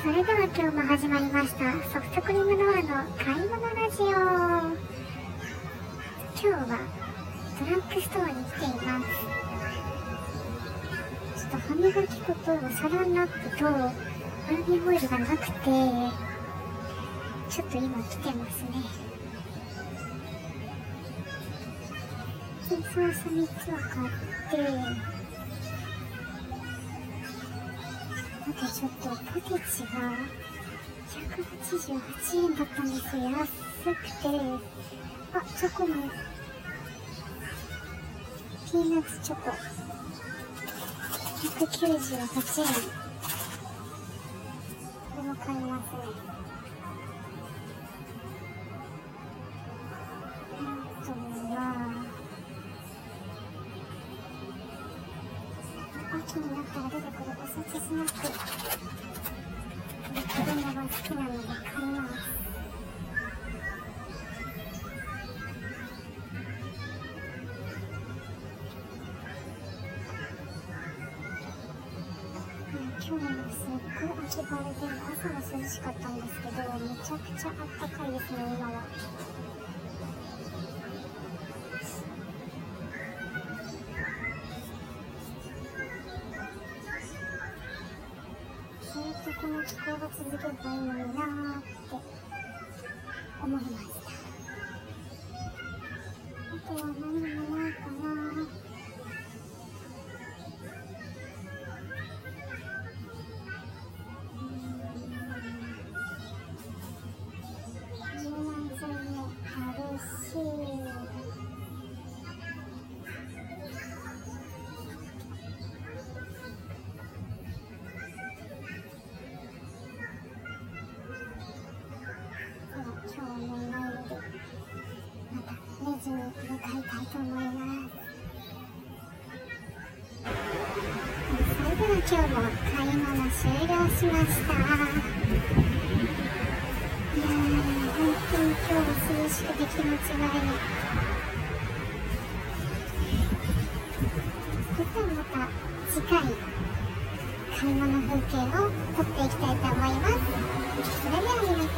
それでは今日も始まりましたソフトクリームノアの買い物ラジオ。今日はドラッグストアに来ています。ちょっと歯磨き粉とサランラップとアルミホイルがなくてちょっと今来てますね。でソース3つは買ってあとちょっとポテチが188円だったんですよ。安くて。あ、チョコも。ピーナッツチョコ。198円。これも買いますね。あとは、秋になったら出てくるおせちスナック。子供が好きなので買います。今日もすっごい秋晴れで朝は涼しかったんですけどめちゃくちゃあったかいですね今は。とこの気候が続けばいいのになーって思いました。あとは何ないかなたいと思いますそれでは今日も買い物終了しました。い。やー本当に今日は涼しくて気持ちがいいそれではまた次回買い物風景を撮っていきたいと思います。それでは皆さん